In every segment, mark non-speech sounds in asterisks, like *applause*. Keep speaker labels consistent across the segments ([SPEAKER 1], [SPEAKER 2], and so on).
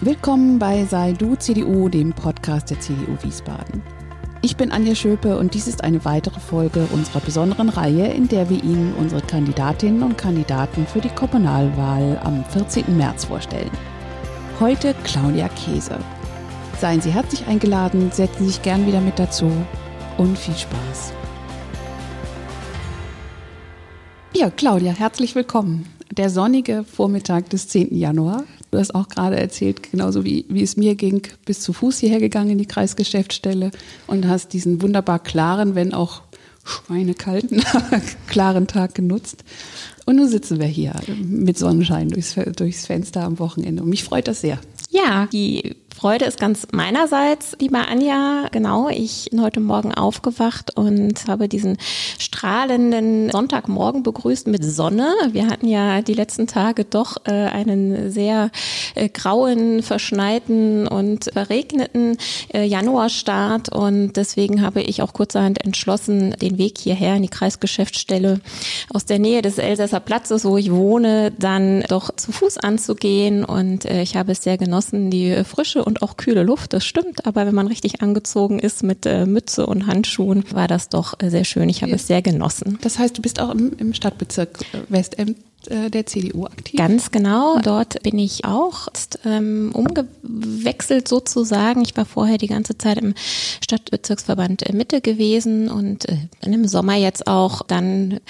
[SPEAKER 1] Willkommen bei Sei Du CDU, dem Podcast der CDU Wiesbaden. Ich bin Anja Schöpe und dies ist eine weitere Folge unserer besonderen Reihe, in der wir Ihnen unsere Kandidatinnen und Kandidaten für die Kommunalwahl am 14. März vorstellen. Heute Claudia Käse. Seien Sie herzlich eingeladen, setzen Sie sich gern wieder mit dazu und viel Spaß. Ja, Claudia, herzlich willkommen. Der sonnige Vormittag des 10. Januar. Du hast auch gerade erzählt, genauso wie, wie es mir ging, bis zu Fuß hierher gegangen in die Kreisgeschäftsstelle und hast diesen wunderbar klaren, wenn auch schweinekalten, *laughs* klaren Tag genutzt. Und nun sitzen wir hier mit Sonnenschein durchs, durchs Fenster am Wochenende. Und mich freut das sehr.
[SPEAKER 2] Ja, die Freude ist ganz meinerseits, liebe Anja. Genau, ich bin heute Morgen aufgewacht und habe diesen strahlenden Sonntagmorgen begrüßt mit Sonne. Wir hatten ja die letzten Tage doch äh, einen sehr äh, grauen, verschneiten und verregneten äh, Januarstart und deswegen habe ich auch kurzerhand entschlossen, den Weg hierher in die Kreisgeschäftsstelle aus der Nähe des Elsässer Platzes, wo ich wohne, dann doch zu Fuß anzugehen und äh, ich habe es sehr genossen, die frische und auch kühle Luft, das stimmt. Aber wenn man richtig angezogen ist mit äh, Mütze und Handschuhen, war das doch äh, sehr schön. Ich habe ja. es sehr genossen.
[SPEAKER 1] Das heißt, du bist auch im, im Stadtbezirk äh, Westemd äh, der CDU aktiv?
[SPEAKER 2] Ganz genau. Dort bin ich auch ähm, umgewechselt sozusagen. Ich war vorher die ganze Zeit im Stadtbezirksverband Mitte gewesen und äh, im Sommer jetzt auch dann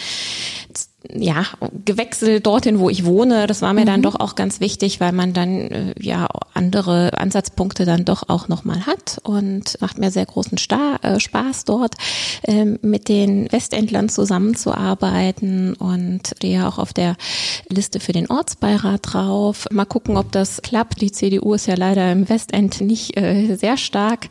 [SPEAKER 2] ja, gewechselt dorthin, wo ich wohne. Das war mir mhm. dann doch auch ganz wichtig, weil man dann äh, ja andere Ansatzpunkte dann doch auch nochmal hat und macht mir sehr großen Star äh, Spaß dort äh, mit den Westendlern zusammenzuarbeiten und stehe auch auf der Liste für den Ortsbeirat drauf. Mal gucken, ob das klappt. Die CDU ist ja leider im Westend nicht äh, sehr stark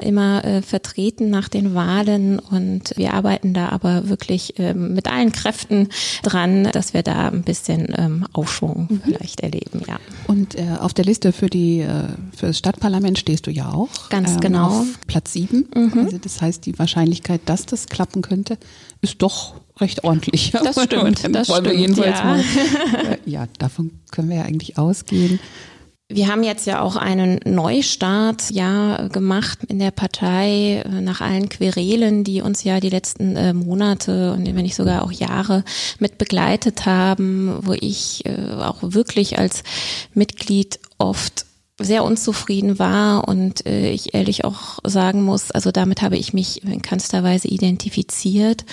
[SPEAKER 2] immer äh, vertreten nach den Wahlen und wir arbeiten da aber wirklich äh, mit allen Kräften dran, dass wir da ein bisschen ähm, Aufschwung mhm. vielleicht erleben, ja.
[SPEAKER 1] Und äh, auf der Liste für die äh, für das Stadtparlament stehst du ja auch.
[SPEAKER 2] Ganz ähm, genau. Auf
[SPEAKER 1] Platz sieben. Mhm. Also das heißt, die Wahrscheinlichkeit, dass das klappen könnte, ist doch recht ordentlich.
[SPEAKER 2] Das *laughs* stimmt. das
[SPEAKER 1] wollen
[SPEAKER 2] stimmt,
[SPEAKER 1] wir jedenfalls ja. mal. ja, davon können wir ja eigentlich ausgehen.
[SPEAKER 2] Wir haben jetzt ja auch einen Neustart ja gemacht in der Partei äh, nach allen Querelen, die uns ja die letzten äh, Monate und wenn nicht sogar auch Jahre mit begleitet haben, wo ich äh, auch wirklich als Mitglied oft sehr unzufrieden war und äh, ich ehrlich auch sagen muss, also damit habe ich mich in keinster Weise identifiziert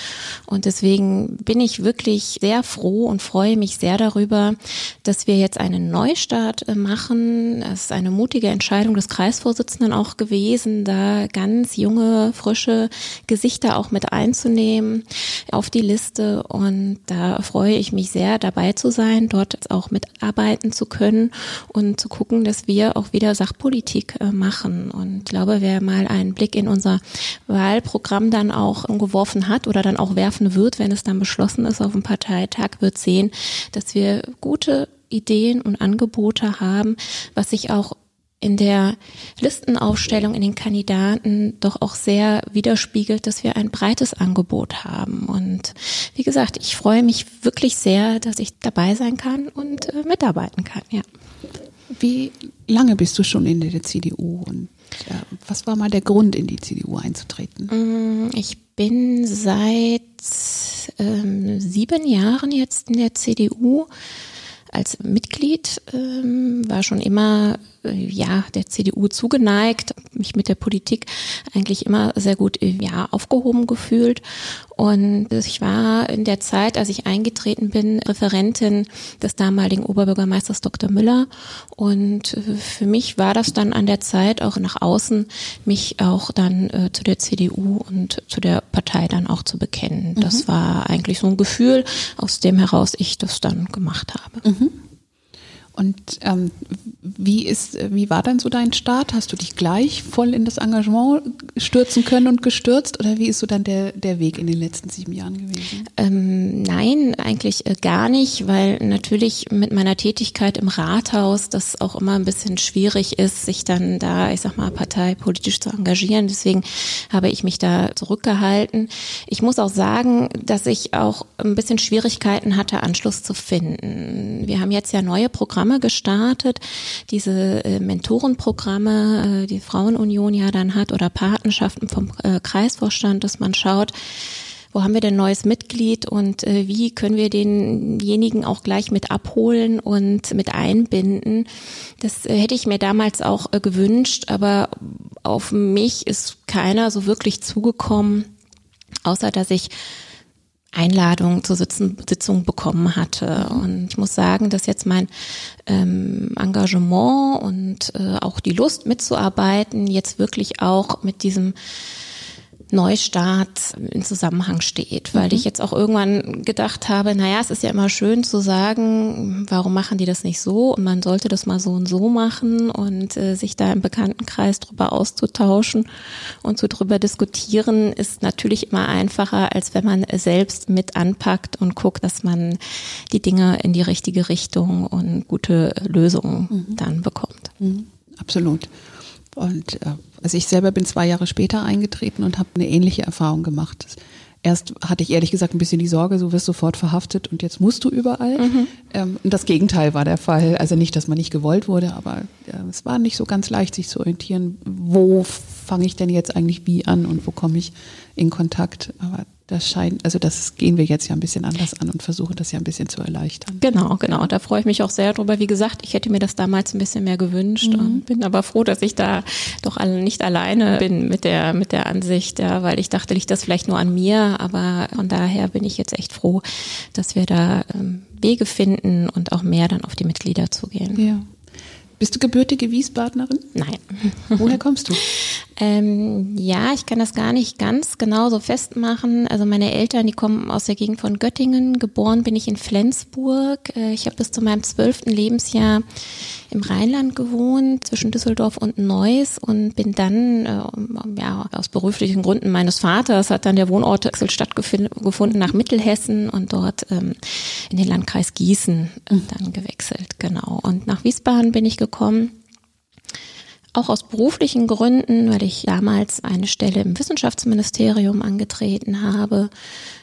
[SPEAKER 2] und deswegen bin ich wirklich sehr froh und freue mich sehr darüber, dass wir jetzt einen Neustart äh, machen. Es ist eine mutige Entscheidung des Kreisvorsitzenden auch gewesen, da ganz junge, frische Gesichter auch mit einzunehmen auf die Liste und da freue ich mich sehr dabei zu sein, dort auch mitarbeiten zu können und zu gucken, dass wir auch wieder Sachpolitik äh, machen. Und ich glaube, wer mal einen Blick in unser Wahlprogramm dann auch geworfen hat oder dann auch werfen wird, wenn es dann beschlossen ist auf dem Parteitag, wird sehen, dass wir gute Ideen und Angebote haben, was sich auch in der Listenaufstellung in den Kandidaten doch auch sehr widerspiegelt, dass wir ein breites Angebot haben. Und wie gesagt, ich freue mich wirklich sehr, dass ich dabei sein kann und äh, mitarbeiten kann. Ja.
[SPEAKER 1] Wie lange bist du schon in der CDU und ja, was war mal der Grund, in die CDU einzutreten?
[SPEAKER 2] Mm, ich bin seit ähm, sieben Jahren jetzt in der CDU als Mitglied, ähm, war schon immer äh, ja der CDU zugeneigt, mich mit der Politik eigentlich immer sehr gut äh, ja aufgehoben gefühlt und ich war in der Zeit, als ich eingetreten bin, Referentin des damaligen Oberbürgermeisters Dr. Müller und äh, für mich war das dann an der Zeit auch nach außen mich auch dann äh, zu der CDU und zu der Partei dann auch zu bekennen. Das mhm. war eigentlich so ein Gefühl, aus dem heraus ich das dann gemacht habe.
[SPEAKER 1] Mhm. Und ähm, wie ist, wie war dann so dein Start? Hast du dich gleich voll in das Engagement stürzen können und gestürzt? Oder wie ist so dann der, der Weg in den letzten sieben Jahren gewesen?
[SPEAKER 2] Ähm, nein, eigentlich äh, gar nicht, weil natürlich mit meiner Tätigkeit im Rathaus das auch immer ein bisschen schwierig ist, sich dann da, ich sag mal, parteipolitisch zu engagieren. Deswegen habe ich mich da zurückgehalten. Ich muss auch sagen, dass ich auch ein bisschen Schwierigkeiten hatte, Anschluss zu finden. Wir haben jetzt ja neue Programme Programme gestartet, diese äh, Mentorenprogramme, äh, die Frauenunion ja dann hat oder Patenschaften vom äh, Kreisvorstand, dass man schaut, wo haben wir denn neues Mitglied und äh, wie können wir denjenigen auch gleich mit abholen und mit einbinden. Das äh, hätte ich mir damals auch äh, gewünscht, aber auf mich ist keiner so wirklich zugekommen, außer dass ich Einladung zur Sitzen, Sitzung bekommen hatte. Und ich muss sagen, dass jetzt mein ähm, Engagement und äh, auch die Lust mitzuarbeiten jetzt wirklich auch mit diesem Neustart in Zusammenhang steht, weil mhm. ich jetzt auch irgendwann gedacht habe, naja, es ist ja immer schön zu sagen, warum machen die das nicht so und man sollte das mal so und so machen und äh, sich da im Bekanntenkreis drüber auszutauschen und so drüber diskutieren, ist natürlich immer einfacher, als wenn man selbst mit anpackt und guckt, dass man die Dinge in die richtige Richtung und gute Lösungen mhm. dann bekommt.
[SPEAKER 1] Mhm. Absolut. Und äh, also ich selber bin zwei Jahre später eingetreten und habe eine ähnliche Erfahrung gemacht. Erst hatte ich ehrlich gesagt ein bisschen die Sorge, du wirst sofort verhaftet und jetzt musst du überall. Mhm. Ähm, und das Gegenteil war der Fall. Also nicht, dass man nicht gewollt wurde, aber ja, es war nicht so ganz leicht, sich zu orientieren, wo fange ich denn jetzt eigentlich wie an und wo komme ich in Kontakt. Aber das scheint, also das gehen wir jetzt ja ein bisschen anders an und versuchen das ja ein bisschen zu erleichtern.
[SPEAKER 2] Genau, genau. Da freue ich mich auch sehr drüber. Wie gesagt, ich hätte mir das damals ein bisschen mehr gewünscht mhm. und bin aber froh, dass ich da doch nicht alleine bin mit der, mit der Ansicht, ja, weil ich dachte, liegt das vielleicht nur an mir, aber von daher bin ich jetzt echt froh, dass wir da ähm, Wege finden und auch mehr dann auf die Mitglieder zugehen.
[SPEAKER 1] Ja. Bist du gebürtige Wiesbadenerin?
[SPEAKER 2] Nein.
[SPEAKER 1] Woher kommst du? *laughs*
[SPEAKER 2] ähm, ja, ich kann das gar nicht ganz genau so festmachen. Also meine Eltern, die kommen aus der Gegend von Göttingen. Geboren bin ich in Flensburg. Äh, ich habe bis zu meinem zwölften Lebensjahr im Rheinland gewohnt, zwischen Düsseldorf und Neuss und bin dann, äh, ja, aus beruflichen Gründen meines Vaters hat dann der Wohnortwechsel stattgefunden nach Mittelhessen und dort ähm, in den Landkreis Gießen äh, dann gewechselt, genau. Und nach Wiesbaden bin ich gekommen auch aus beruflichen Gründen, weil ich damals eine Stelle im Wissenschaftsministerium angetreten habe.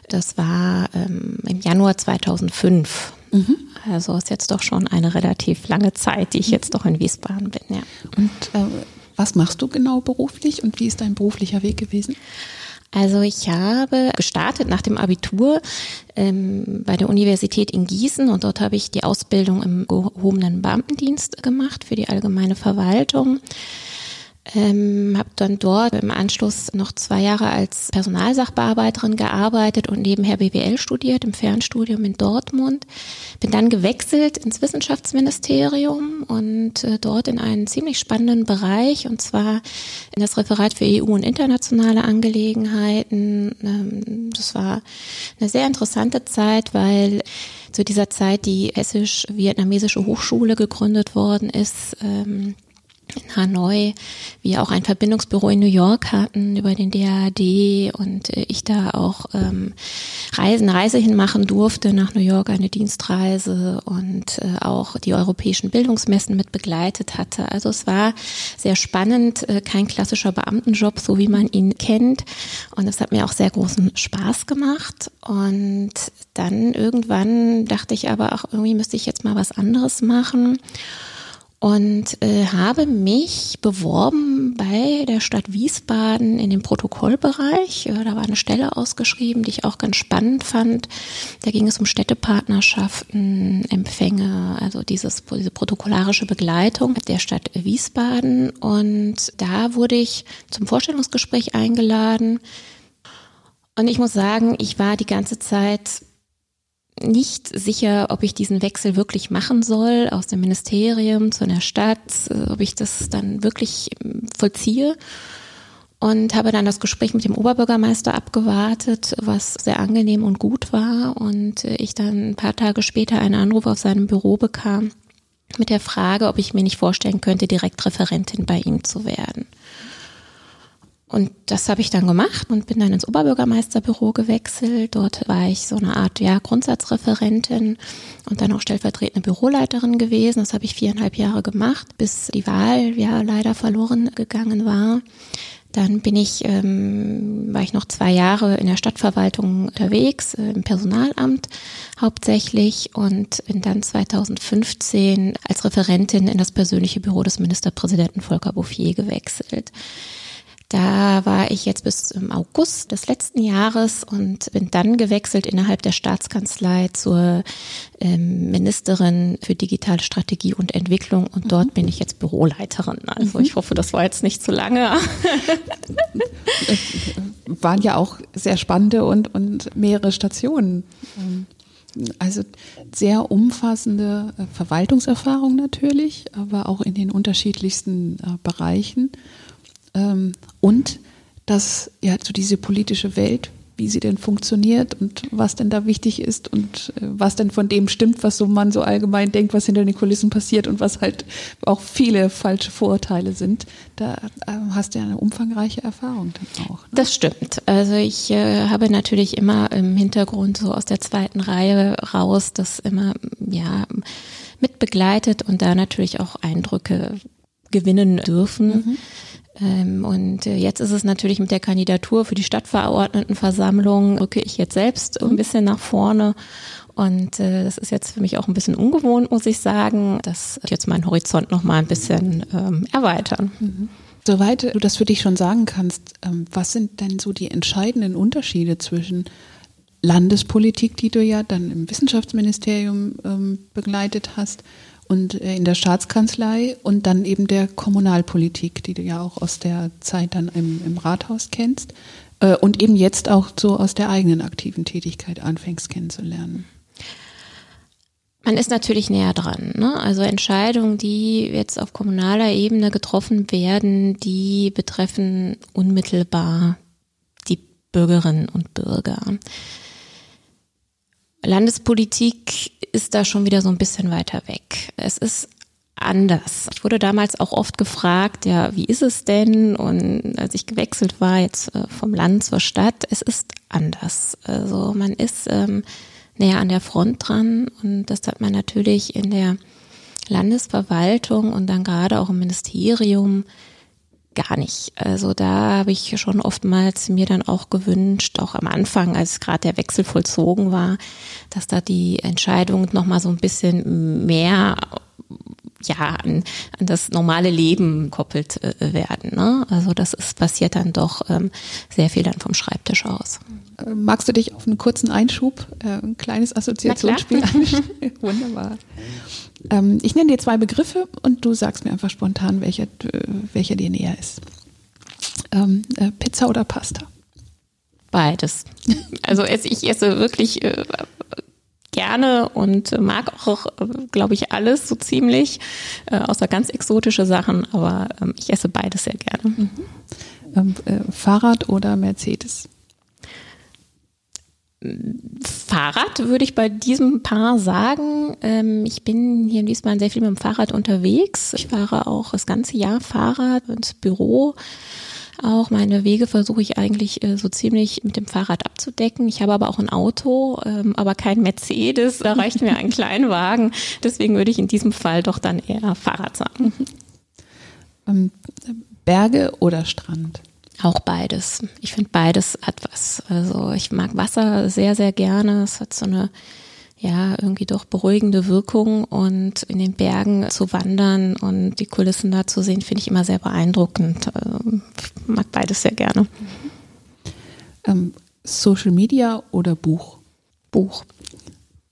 [SPEAKER 2] Das war ähm, im Januar 2005. Mhm. Also ist jetzt doch schon eine relativ lange Zeit, die ich jetzt doch in Wiesbaden bin. Ja.
[SPEAKER 1] Und äh, was machst du genau beruflich und wie ist dein beruflicher Weg gewesen?
[SPEAKER 2] Also ich habe gestartet nach dem Abitur ähm, bei der Universität in Gießen und dort habe ich die Ausbildung im gehobenen Beamtendienst gemacht für die allgemeine Verwaltung. Ähm, habe dann dort im Anschluss noch zwei Jahre als Personalsachbearbeiterin gearbeitet und nebenher BWL studiert im Fernstudium in Dortmund. Bin dann gewechselt ins Wissenschaftsministerium und äh, dort in einen ziemlich spannenden Bereich und zwar in das Referat für EU und internationale Angelegenheiten. Ähm, das war eine sehr interessante Zeit, weil zu dieser Zeit die hessisch-vietnamesische Hochschule gegründet worden ist. Ähm, in Hanoi, wir auch ein Verbindungsbüro in New York hatten über den DAAD und äh, ich da auch ähm, Reisen, Reise hinmachen durfte nach New York, eine Dienstreise und äh, auch die europäischen Bildungsmessen mit begleitet hatte. Also es war sehr spannend, äh, kein klassischer Beamtenjob, so wie man ihn kennt. Und es hat mir auch sehr großen Spaß gemacht. Und dann irgendwann dachte ich aber auch, irgendwie müsste ich jetzt mal was anderes machen und äh, habe mich beworben bei der Stadt Wiesbaden in dem Protokollbereich. Äh, da war eine Stelle ausgeschrieben, die ich auch ganz spannend fand. Da ging es um Städtepartnerschaften, Empfänge, also dieses, diese protokollarische Begleitung der Stadt Wiesbaden. Und da wurde ich zum Vorstellungsgespräch eingeladen. Und ich muss sagen, ich war die ganze Zeit nicht sicher, ob ich diesen Wechsel wirklich machen soll aus dem Ministerium zu einer Stadt, äh, ob ich das dann wirklich ähm, vollziehe. Und habe dann das Gespräch mit dem Oberbürgermeister abgewartet, was sehr angenehm und gut war. Und äh, ich dann ein paar Tage später einen Anruf auf seinem Büro bekam mit der Frage, ob ich mir nicht vorstellen könnte, direkt Referentin bei ihm zu werden. Und das habe ich dann gemacht und bin dann ins Oberbürgermeisterbüro gewechselt. Dort war ich so eine Art ja, Grundsatzreferentin und dann auch stellvertretende Büroleiterin gewesen. Das habe ich viereinhalb Jahre gemacht, bis die Wahl ja leider verloren gegangen war. Dann bin ich, ähm, war ich noch zwei Jahre in der Stadtverwaltung unterwegs, äh, im Personalamt hauptsächlich und bin dann 2015 als Referentin in das persönliche Büro des Ministerpräsidenten Volker Bouffier gewechselt. Da war ich jetzt bis im August des letzten Jahres und bin dann gewechselt innerhalb der Staatskanzlei zur ähm, Ministerin für digitale Strategie und Entwicklung und dort mhm. bin ich jetzt Büroleiterin. Also mhm. ich hoffe, das war jetzt nicht zu lange.
[SPEAKER 1] Waren ja auch sehr spannende und, und mehrere Stationen. Also sehr umfassende äh, Verwaltungserfahrung natürlich, aber auch in den unterschiedlichsten äh, Bereichen. Ähm, und dass ja so diese politische Welt, wie sie denn funktioniert und was denn da wichtig ist und äh, was denn von dem stimmt, was so man so allgemein denkt, was hinter den Kulissen passiert und was halt auch viele falsche Vorurteile sind. Da äh, hast du ja eine umfangreiche Erfahrung dann auch. Ne?
[SPEAKER 2] Das stimmt. Also ich äh, habe natürlich immer im Hintergrund so aus der zweiten Reihe raus das immer ja mit begleitet und da natürlich auch Eindrücke gewinnen dürfen. Mhm. Ähm, und äh, jetzt ist es natürlich mit der Kandidatur für die Stadtverordnetenversammlung, rücke ich jetzt selbst ein bisschen nach vorne. Und äh, das ist jetzt für mich auch ein bisschen ungewohnt, muss ich sagen. Das wird jetzt meinen Horizont noch mal ein bisschen ähm, erweitern. Mhm.
[SPEAKER 1] Soweit du das für dich schon sagen kannst, ähm, was sind denn so die entscheidenden Unterschiede zwischen Landespolitik, die du ja dann im Wissenschaftsministerium ähm, begleitet hast, und äh, in der Staatskanzlei und dann eben der Kommunalpolitik, die du ja auch aus der Zeit dann im, im Rathaus kennst äh, und eben jetzt auch so aus der eigenen aktiven Tätigkeit anfängst kennenzulernen.
[SPEAKER 2] Man ist natürlich näher dran. Ne? Also Entscheidungen, die jetzt auf kommunaler Ebene getroffen werden, die betreffen unmittelbar die Bürgerinnen und Bürger. Landespolitik ist da schon wieder so ein bisschen weiter weg. Es ist anders. Ich wurde damals auch oft gefragt, ja, wie ist es denn? Und als ich gewechselt war, jetzt äh, vom Land zur Stadt, es ist anders. Also man ist ähm, näher an der Front dran und das hat man natürlich in der Landesverwaltung und dann gerade auch im Ministerium gar nicht. Also da habe ich schon oftmals mir dann auch gewünscht, auch am Anfang, als gerade der Wechsel vollzogen war, dass da die Entscheidungen nochmal so ein bisschen mehr ja, an, an das normale Leben koppelt äh, werden. Ne? Also das ist passiert dann doch ähm, sehr viel dann vom Schreibtisch aus.
[SPEAKER 1] Äh, magst du dich auf einen kurzen Einschub, äh, ein kleines Assoziationsspiel *laughs* einstellen? Wunderbar. Ähm, ich nenne dir zwei Begriffe und du sagst mir einfach spontan, welcher, welcher dir näher ist. Ähm, äh, Pizza oder Pasta?
[SPEAKER 2] Beides. Also ich esse wirklich äh, gerne und mag auch, glaube ich, alles so ziemlich, äh, außer ganz exotische Sachen, aber ähm, ich esse beides sehr gerne. Mhm.
[SPEAKER 1] Ähm, äh, Fahrrad oder Mercedes?
[SPEAKER 2] Fahrrad würde ich bei diesem Paar sagen. Ähm, ich bin hier in Wiesbaden sehr viel mit dem Fahrrad unterwegs. Ich fahre auch das ganze Jahr Fahrrad ins Büro. Auch meine Wege versuche ich eigentlich äh, so ziemlich mit dem Fahrrad abzudecken. Ich habe aber auch ein Auto, ähm, aber kein Mercedes. Da reicht mir ein Kleinwagen. Deswegen würde ich in diesem Fall doch dann eher Fahrrad sagen.
[SPEAKER 1] Ähm, Berge oder Strand?
[SPEAKER 2] Auch beides. Ich finde beides hat was. Also ich mag Wasser sehr, sehr gerne. Es hat so eine ja, irgendwie doch beruhigende Wirkung und in den Bergen zu wandern und die Kulissen da zu sehen, finde ich immer sehr beeindruckend. Ähm, ich mag beides sehr gerne.
[SPEAKER 1] Ähm, Social Media oder Buch?
[SPEAKER 2] Buch.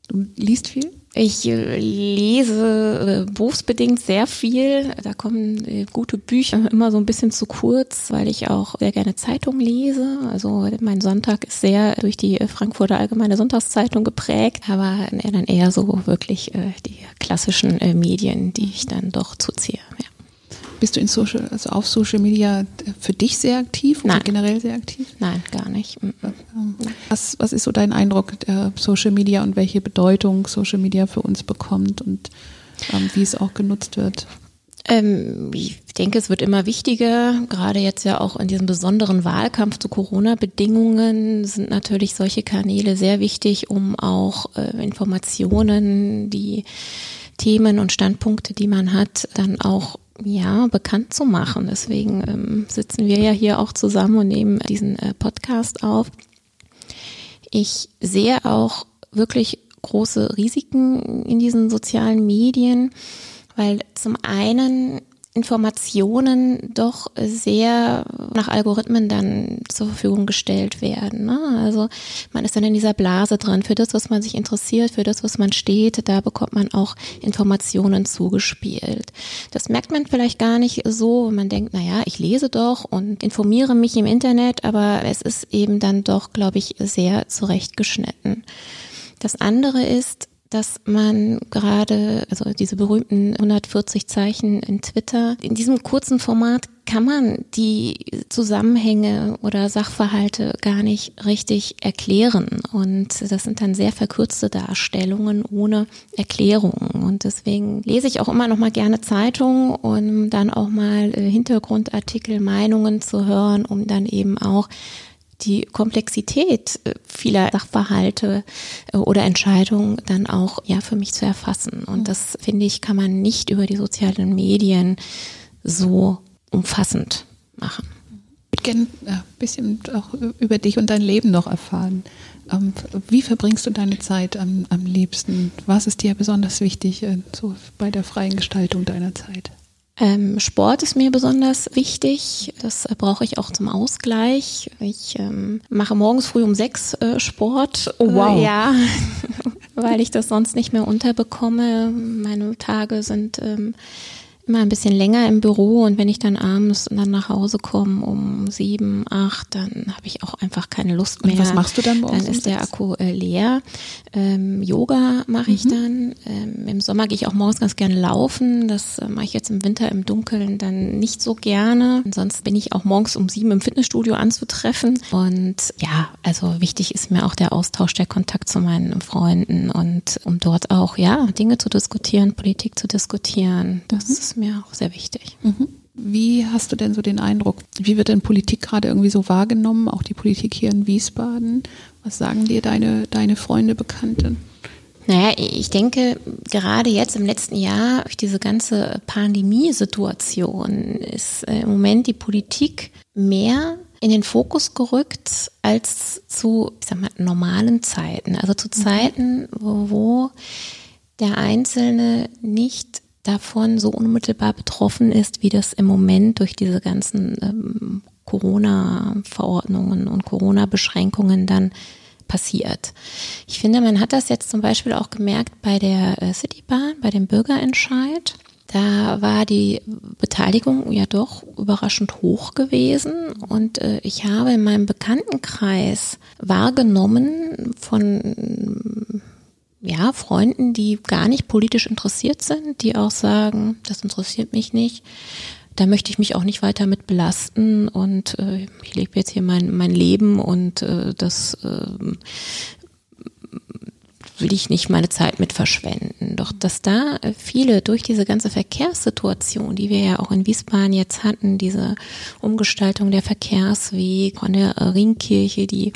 [SPEAKER 1] Du liest viel?
[SPEAKER 2] Ich äh, lese äh, berufsbedingt sehr viel. Da kommen äh, gute Bücher immer so ein bisschen zu kurz, weil ich auch sehr gerne Zeitung lese. Also mein Sonntag ist sehr durch die Frankfurter Allgemeine Sonntagszeitung geprägt, aber dann eher so wirklich die klassischen Medien, die ich dann doch zuziehe. Ja.
[SPEAKER 1] Bist du in Social, also auf Social Media für dich sehr aktiv oder
[SPEAKER 2] Nein.
[SPEAKER 1] generell sehr aktiv?
[SPEAKER 2] Nein, gar nicht. Mhm.
[SPEAKER 1] Was, was ist so dein Eindruck der Social Media und welche Bedeutung Social Media für uns bekommt und ähm, wie es auch genutzt wird?
[SPEAKER 2] Ähm, ich denke, es wird immer wichtiger, gerade jetzt ja auch in diesem besonderen Wahlkampf zu Corona-Bedingungen sind natürlich solche Kanäle sehr wichtig, um auch äh, Informationen, die Themen und Standpunkte, die man hat, dann auch ja, bekannt zu machen. Deswegen ähm, sitzen wir ja hier auch zusammen und nehmen diesen äh, Podcast auf. Ich sehe auch wirklich große Risiken in diesen sozialen Medien, weil zum einen Informationen doch sehr nach Algorithmen dann zur Verfügung gestellt werden. Ne? Also man ist dann in dieser Blase drin. Für das, was man sich interessiert, für das, was man steht, da bekommt man auch Informationen zugespielt. Das merkt man vielleicht gar nicht so, wenn man denkt, na ja, ich lese doch und informiere mich im Internet, aber es ist eben dann doch, glaube ich, sehr zurechtgeschnitten. Das andere ist, dass man gerade, also diese berühmten 140 Zeichen in Twitter, in diesem kurzen Format kann man die Zusammenhänge oder Sachverhalte gar nicht richtig erklären. Und das sind dann sehr verkürzte Darstellungen ohne Erklärungen. Und deswegen lese ich auch immer noch mal gerne Zeitungen, um dann auch mal äh, Hintergrundartikel, Meinungen zu hören, um dann eben auch die Komplexität äh, vieler Sachverhalte äh, oder Entscheidungen dann auch ja für mich zu erfassen. Und das finde ich, kann man nicht über die sozialen Medien so umfassend machen.
[SPEAKER 1] Ich würde gerne ein bisschen auch über dich und dein Leben noch erfahren. Ähm, wie verbringst du deine Zeit am, am liebsten? Was ist dir besonders wichtig äh, so bei der freien Gestaltung deiner Zeit?
[SPEAKER 2] Ähm, Sport ist mir besonders wichtig. Das äh, brauche ich auch zum Ausgleich. Ich ähm, mache morgens früh um sechs äh, Sport.
[SPEAKER 1] Oh, wow.
[SPEAKER 2] Äh, ja, *laughs* weil ich das sonst nicht mehr unterbekomme. Meine Tage sind ähm, immer ein bisschen länger im Büro und wenn ich dann abends dann nach Hause komme um sieben, acht, dann habe ich auch einfach keine Lust mehr.
[SPEAKER 1] Und was machst du dann morgens?
[SPEAKER 2] Dann ist der Akku äh, leer. Ähm, Yoga mache ich mhm. dann. Ähm, Im Sommer gehe ich auch morgens ganz gerne laufen. Das äh, mache ich jetzt im Winter im Dunkeln dann nicht so gerne. Ansonsten bin ich auch morgens um sieben im Fitnessstudio anzutreffen. Und ja, also wichtig ist mir auch der Austausch, der Kontakt zu meinen Freunden und um dort auch ja Dinge zu diskutieren, Politik zu diskutieren. Das mhm. ist mir auch sehr wichtig.
[SPEAKER 1] Mhm. Wie hast du denn so den Eindruck, wie wird denn Politik gerade irgendwie so wahrgenommen, auch die Politik hier in Wiesbaden? Was sagen dir deine, deine Freunde, Bekannte?
[SPEAKER 2] Naja, ich denke, gerade jetzt im letzten Jahr, durch diese ganze Pandemiesituation, ist äh, im Moment die Politik mehr in den Fokus gerückt als zu, ich sag mal, normalen Zeiten. Also zu mhm. Zeiten, wo, wo der Einzelne nicht davon so unmittelbar betroffen ist, wie das im Moment durch diese ganzen ähm, Corona-Verordnungen und Corona-Beschränkungen dann passiert. Ich finde, man hat das jetzt zum Beispiel auch gemerkt bei der äh, Citybahn, bei dem Bürgerentscheid. Da war die Beteiligung ja doch überraschend hoch gewesen und äh, ich habe in meinem Bekanntenkreis wahrgenommen von ja, Freunden, die gar nicht politisch interessiert sind, die auch sagen, das interessiert mich nicht. Da möchte ich mich auch nicht weiter mit belasten und äh, ich lebe jetzt hier mein, mein Leben und äh, das äh, will ich nicht meine Zeit mit verschwenden. Doch dass da viele durch diese ganze Verkehrssituation, die wir ja auch in Wiesbaden jetzt hatten, diese Umgestaltung der Verkehrswege von der Ringkirche, die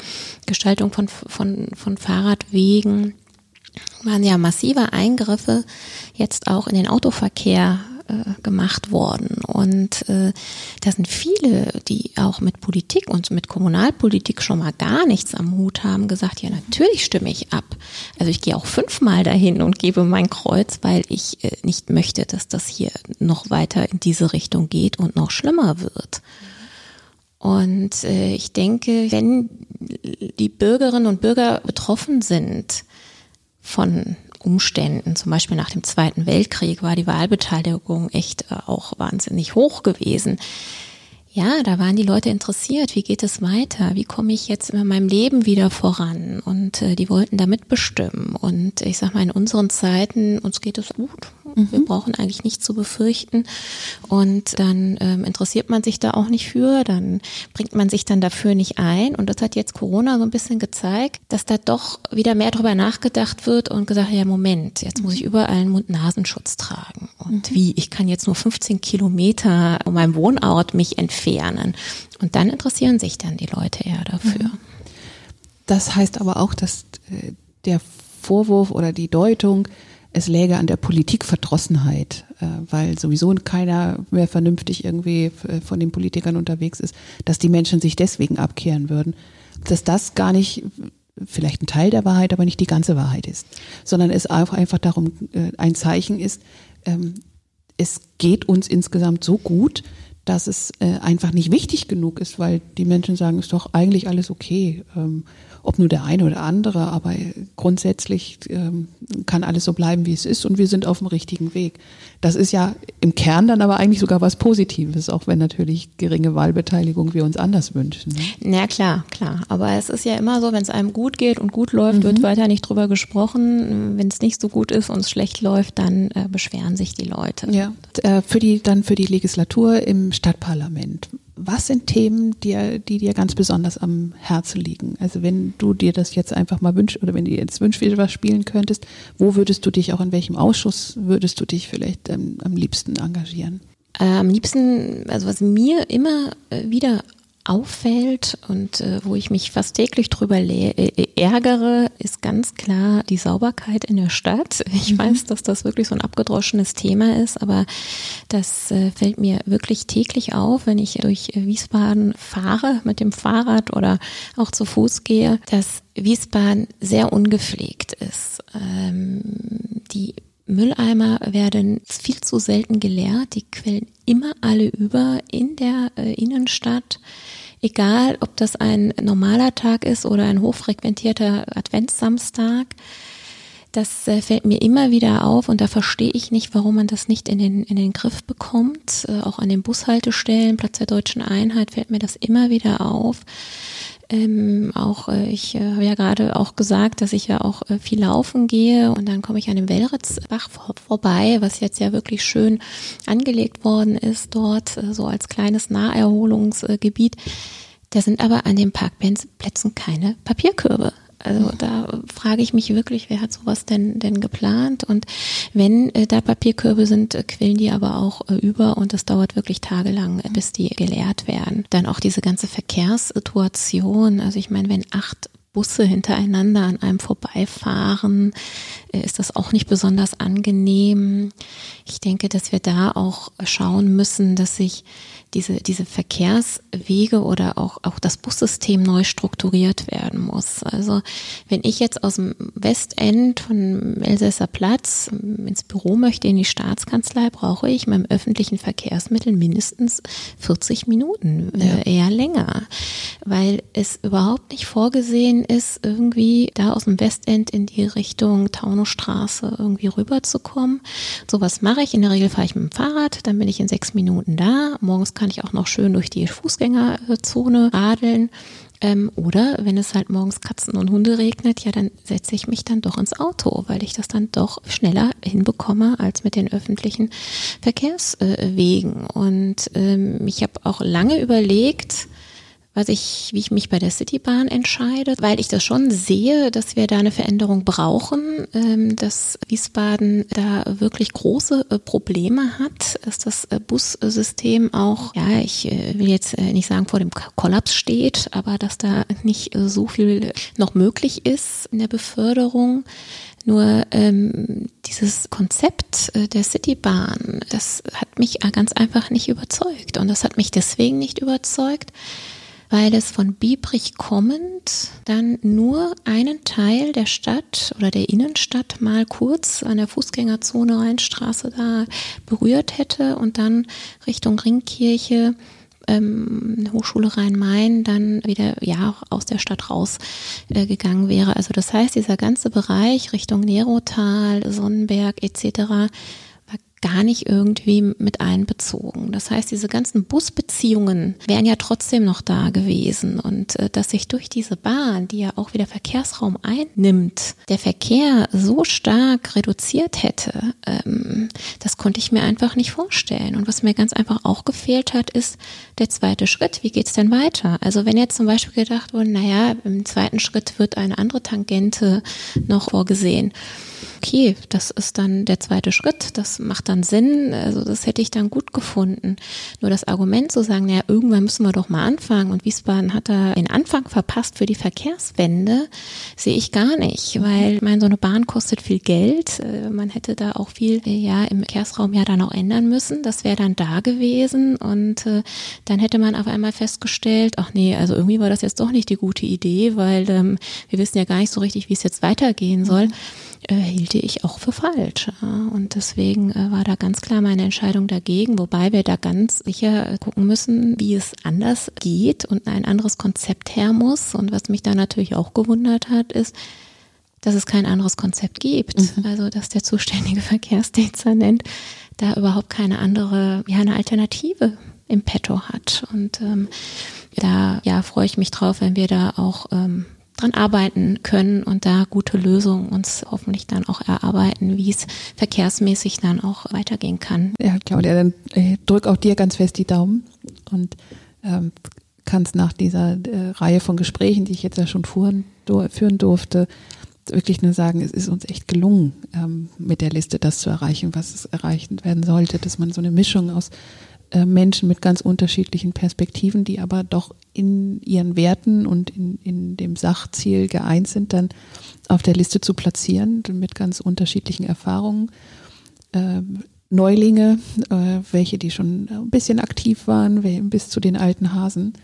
[SPEAKER 2] Gestaltung von, von, von Fahrradwegen, waren ja massive Eingriffe jetzt auch in den Autoverkehr äh, gemacht worden. Und äh, da sind viele, die auch mit Politik und mit Kommunalpolitik schon mal gar nichts am Hut haben, gesagt, ja, natürlich stimme ich ab. Also ich gehe auch fünfmal dahin und gebe mein Kreuz, weil ich äh, nicht möchte, dass das hier noch weiter in diese Richtung geht und noch schlimmer wird. Und äh, ich denke, wenn die Bürgerinnen und Bürger betroffen sind, von Umständen, zum Beispiel nach dem Zweiten Weltkrieg, war die Wahlbeteiligung echt äh, auch wahnsinnig hoch gewesen. Ja, da waren die Leute interessiert. Wie geht es weiter? Wie komme ich jetzt in meinem Leben wieder voran? Und äh, die wollten da mitbestimmen. Und ich sag mal, in unseren Zeiten, uns geht es gut. Mhm. Wir brauchen eigentlich nichts zu befürchten. Und dann ähm, interessiert man sich da auch nicht für. Dann bringt man sich dann dafür nicht ein. Und das hat jetzt Corona so ein bisschen gezeigt, dass da doch wieder mehr drüber nachgedacht wird und gesagt, ja, Moment, jetzt muss ich überall einen Mund-Nasenschutz tragen. Und mhm. wie? Ich kann jetzt nur 15 Kilometer um meinen Wohnort mich entfernen entfernen. Und dann interessieren sich dann die Leute eher dafür.
[SPEAKER 1] Das heißt aber auch, dass äh, der Vorwurf oder die Deutung, es läge an der Politikverdrossenheit, äh, weil sowieso keiner mehr vernünftig irgendwie äh, von den Politikern unterwegs ist, dass die Menschen sich deswegen abkehren würden, dass das gar nicht vielleicht ein Teil der Wahrheit, aber nicht die ganze Wahrheit ist, sondern es auch einfach darum ein Zeichen ist, ähm, es geht uns insgesamt so gut, dass es einfach nicht wichtig genug ist, weil die Menschen sagen, ist doch eigentlich alles okay. Ähm, ob nur der eine oder andere, aber grundsätzlich ähm, kann alles so bleiben, wie es ist und wir sind auf dem richtigen Weg. Das ist ja im Kern dann aber eigentlich sogar was Positives, auch wenn natürlich geringe Wahlbeteiligung wir uns anders wünschen.
[SPEAKER 2] Ne? Ja, klar, klar. Aber es ist ja immer so, wenn es einem gut geht und gut läuft, mhm. wird weiter nicht drüber gesprochen. Wenn es nicht so gut ist und es schlecht läuft, dann äh, beschweren sich die Leute.
[SPEAKER 1] Ja, äh, für die, dann für die Legislatur im Stadtparlament was sind Themen, die, die dir ganz besonders am Herzen liegen? Also wenn du dir das jetzt einfach mal wünschst oder wenn du jetzt wünschst, was spielen könntest, wo würdest du dich auch in welchem Ausschuss würdest du dich vielleicht ähm, am liebsten engagieren?
[SPEAKER 2] Äh, am liebsten, also was mir immer äh, wieder auffällt und äh, wo ich mich fast täglich drüber äh, ärgere, ist ganz klar die Sauberkeit in der Stadt. *laughs* Ich mhm. weiß, dass das wirklich so ein abgedroschenes Thema ist, aber das äh, fällt mir wirklich täglich auf, wenn ich durch Wiesbaden fahre mit dem Fahrrad oder auch zu Fuß gehe, dass Wiesbaden sehr ungepflegt ist. Ähm, die Mülleimer werden viel zu selten geleert. Die quellen immer alle über in der äh, Innenstadt. Egal, ob das ein normaler Tag ist oder ein hochfrequentierter Adventssamstag. Das äh, fällt mir immer wieder auf und da verstehe ich nicht, warum man das nicht in den, in den Griff bekommt. Äh, auch an den Bushaltestellen, Platz der deutschen Einheit fällt mir das immer wieder auf. Ähm, auch äh, ich äh, habe ja gerade auch gesagt, dass ich ja auch äh, viel laufen gehe und dann komme ich an dem Wellritzbach vor, vorbei, was jetzt ja wirklich schön angelegt worden ist dort, äh, so als kleines Naherholungsgebiet. Da sind aber an den Parkplätzen keine Papierkörbe. Also da frage ich mich wirklich, wer hat sowas denn denn geplant? Und wenn äh, da Papierkörbe sind, äh, quillen die aber auch äh, über und es dauert wirklich tagelang, äh, bis die geleert werden. Dann auch diese ganze Verkehrssituation. Also ich meine, wenn acht Busse hintereinander an einem vorbeifahren, äh, ist das auch nicht besonders angenehm. Ich denke, dass wir da auch schauen müssen, dass sich diese, diese Verkehrswege oder auch, auch das Bussystem neu strukturiert werden muss. Also wenn ich jetzt aus dem Westend von Elsässer Platz ins Büro möchte, in die Staatskanzlei, brauche ich meinem öffentlichen Verkehrsmittel mindestens 40 Minuten, äh, ja. eher länger, weil es überhaupt nicht vorgesehen ist, irgendwie da aus dem Westend in die Richtung Taunusstraße irgendwie rüberzukommen. Sowas mache ich. In der Regel fahre ich mit dem Fahrrad, dann bin ich in sechs Minuten da. Morgens kann kann ich auch noch schön durch die Fußgängerzone radeln. Ähm, oder wenn es halt morgens Katzen und Hunde regnet, ja, dann setze ich mich dann doch ins Auto, weil ich das dann doch schneller hinbekomme als mit den öffentlichen Verkehrswegen. Und ähm, ich habe auch lange überlegt, was ich, wie ich mich bei der Citybahn entscheide, weil ich das schon sehe, dass wir da eine Veränderung brauchen, ähm, dass Wiesbaden da wirklich große äh, Probleme hat, dass das äh, Bussystem auch, ja, ich äh, will jetzt nicht sagen vor dem Kollaps steht, aber dass da nicht so viel noch möglich ist in der Beförderung. Nur ähm, dieses Konzept der Citybahn, das hat mich ganz einfach nicht überzeugt. Und das hat mich deswegen nicht überzeugt, weil es von Biebrich kommend dann nur einen Teil der Stadt oder der Innenstadt mal kurz an der Fußgängerzone Rheinstraße da berührt hätte und dann Richtung Ringkirche ähm, Hochschule Rhein-Main dann wieder ja aus der Stadt rausgegangen äh, wäre. Also das heißt, dieser ganze Bereich Richtung Nerotal, Sonnenberg etc gar nicht irgendwie mit einbezogen. Das heißt, diese ganzen Busbeziehungen wären ja trotzdem noch da gewesen und äh, dass sich durch diese Bahn, die ja auch wieder Verkehrsraum einnimmt, der Verkehr so stark reduziert hätte, ähm, das konnte ich mir einfach nicht vorstellen. Und was mir ganz einfach auch gefehlt hat, ist der zweite Schritt. Wie geht's denn weiter? Also wenn jetzt zum Beispiel gedacht wurde, naja, im zweiten Schritt wird eine andere Tangente noch vorgesehen okay, das ist dann der zweite Schritt, das macht dann Sinn, also das hätte ich dann gut gefunden. Nur das Argument zu sagen, naja, irgendwann müssen wir doch mal anfangen. Und Wiesbaden hat da den Anfang verpasst für die Verkehrswende, sehe ich gar nicht, weil ich meine, so eine Bahn kostet viel Geld, äh, man hätte da auch viel ja im Verkehrsraum ja dann auch ändern müssen, das wäre dann da gewesen. Und äh, dann hätte man auf einmal festgestellt, ach nee, also irgendwie war das jetzt doch nicht die gute Idee, weil ähm, wir wissen ja gar nicht so richtig, wie es jetzt weitergehen soll äh, hielte ich auch für falsch. Und deswegen äh, war da ganz klar meine Entscheidung dagegen, wobei wir da ganz sicher gucken müssen, wie es anders geht und ein anderes Konzept her muss. Und was mich da natürlich auch gewundert hat, ist, dass es kein anderes Konzept gibt. Mhm. Also, dass der zuständige *laughs* Verkehrsdezernent da überhaupt keine andere, ja, eine Alternative im Petto hat. Und ähm, da ja, freue ich mich drauf, wenn wir da auch ähm, dran arbeiten können und da gute Lösungen uns hoffentlich dann auch erarbeiten, wie es verkehrsmäßig dann auch weitergehen kann.
[SPEAKER 1] Ja, Claudia, dann äh, drück auch dir ganz fest die Daumen und ähm, kannst nach dieser äh, Reihe von Gesprächen, die ich jetzt ja schon fuhren, do, führen durfte, wirklich nur sagen, es ist uns echt gelungen, ähm, mit der Liste das zu erreichen, was es erreichen werden sollte, dass man so eine Mischung aus Menschen mit ganz unterschiedlichen Perspektiven, die aber doch in ihren Werten und in, in dem Sachziel geeint sind, dann auf der Liste zu platzieren, mit ganz unterschiedlichen Erfahrungen. Äh, Neulinge, äh, welche die schon ein bisschen aktiv waren, bis zu den alten Hasen.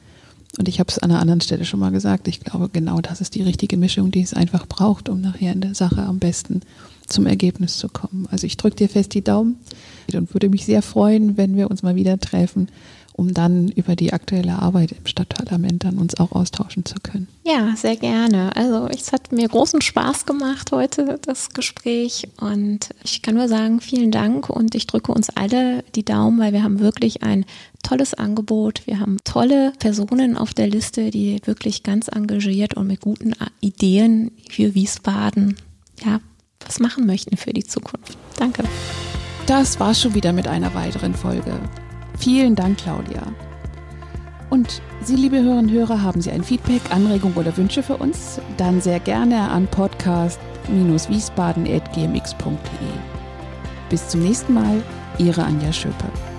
[SPEAKER 1] Und ich habe es an einer anderen Stelle schon mal gesagt, ich glaube, genau das ist die richtige Mischung, die es einfach braucht, um nachher in der Sache am besten zum Ergebnis zu kommen. Also ich drücke dir fest die Daumen und würde mich sehr freuen, wenn wir uns mal wieder treffen, um dann über die aktuelle Arbeit im Stadtparlament dann uns auch austauschen zu können.
[SPEAKER 2] Ja, sehr gerne. Also es hat mir großen Spaß gemacht heute, das Gespräch. Und ich kann nur sagen, vielen Dank und ich drücke uns alle die Daumen, weil wir haben wirklich ein tolles Angebot. Wir haben tolle Personen auf der Liste, die wirklich ganz engagiert und mit guten Ideen für Wiesbaden ja, was machen möchten für die Zukunft. Danke.
[SPEAKER 1] Das war schon wieder mit einer weiteren Folge. Vielen Dank, Claudia. Und Sie, liebe Hörerinnen und Hörer, haben Sie ein Feedback, Anregung oder Wünsche für uns? Dann sehr gerne an podcast-wiesbaden.gmx.de. Bis zum nächsten Mal, Ihre Anja Schöper.